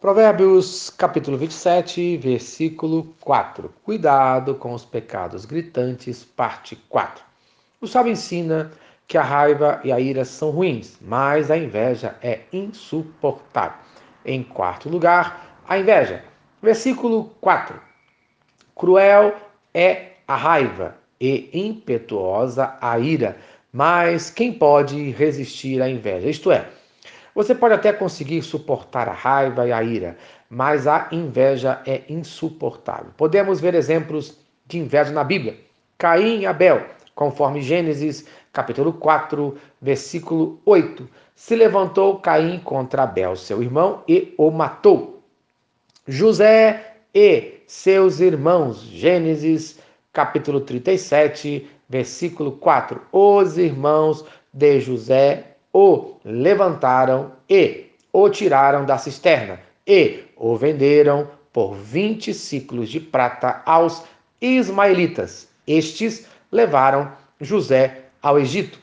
Provérbios capítulo 27, versículo 4. Cuidado com os pecados gritantes, parte 4. O sábio ensina que a raiva e a ira são ruins, mas a inveja é insuportável. Em quarto lugar, a inveja. Versículo 4. Cruel é a raiva e impetuosa a ira, mas quem pode resistir à inveja? Isto é, você pode até conseguir suportar a raiva e a ira, mas a inveja é insuportável. Podemos ver exemplos de inveja na Bíblia. Caim e Abel, conforme Gênesis capítulo 4, versículo 8. Se levantou Caim contra Abel, seu irmão, e o matou. José e seus irmãos, Gênesis capítulo 37, versículo 4. Os irmãos de José o levantaram e o tiraram da cisterna e o venderam por 20 ciclos de prata aos ismaelitas. Estes levaram José ao Egito.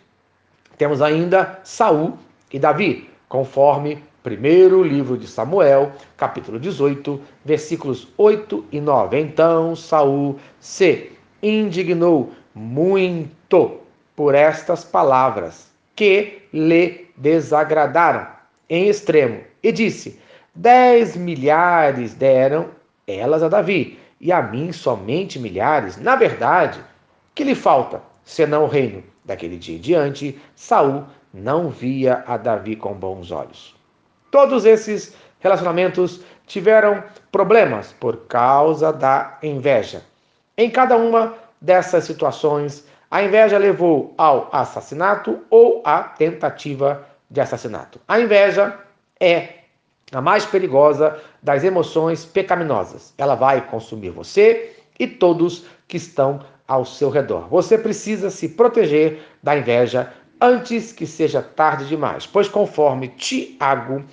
Temos ainda Saul e Davi, conforme primeiro livro de Samuel, capítulo 18, versículos 8 e 9. Então Saul se indignou muito por estas palavras que lhe desagradaram em extremo, e disse: Dez milhares deram elas a Davi, e a mim somente milhares. Na verdade, que lhe falta, senão o reino? Daquele dia em diante, Saul não via a Davi com bons olhos. Todos esses relacionamentos tiveram problemas por causa da inveja. Em cada uma dessas situações, a inveja levou ao assassinato ou à tentativa de assassinato. A inveja é a mais perigosa das emoções pecaminosas. Ela vai consumir você e todos que estão ao seu redor. Você precisa se proteger da inveja antes que seja tarde demais, pois conforme Tiago,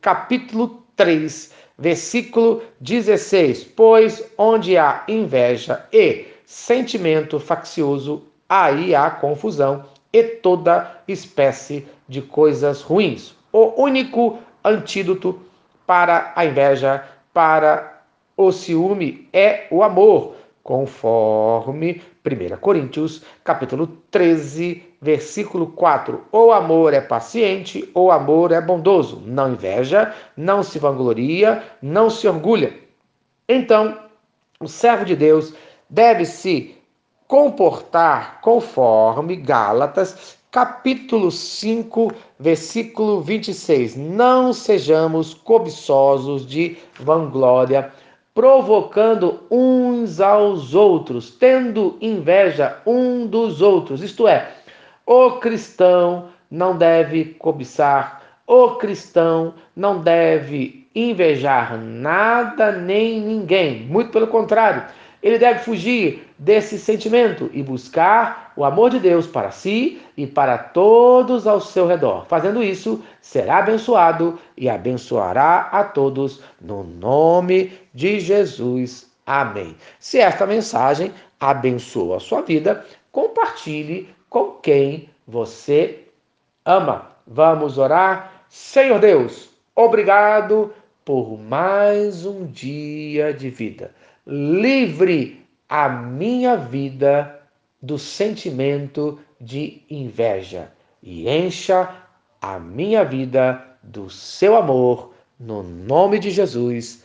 capítulo 3, versículo 16, pois onde há inveja e sentimento faccioso, aí há confusão e toda espécie de coisas ruins. O único antídoto para a inveja, para o ciúme é o amor, conforme 1 Coríntios, capítulo 13, versículo 4. O amor é paciente, o amor é bondoso, não inveja, não se vangloria, não se orgulha. Então, o servo de Deus deve se comportar conforme Gálatas, capítulo 5, versículo 26. Não sejamos cobiçosos de vanglória, provocando uns aos outros, tendo inveja um dos outros. Isto é, o cristão não deve cobiçar, o cristão não deve invejar nada nem ninguém. Muito pelo contrário ele deve fugir desse sentimento e buscar o amor de Deus para si e para todos ao seu redor. Fazendo isso, será abençoado e abençoará a todos no nome de Jesus. Amém. Se esta mensagem abençoa a sua vida, compartilhe com quem você ama. Vamos orar? Senhor Deus, obrigado por mais um dia de vida livre a minha vida do sentimento de inveja e encha a minha vida do seu amor, no nome de Jesus.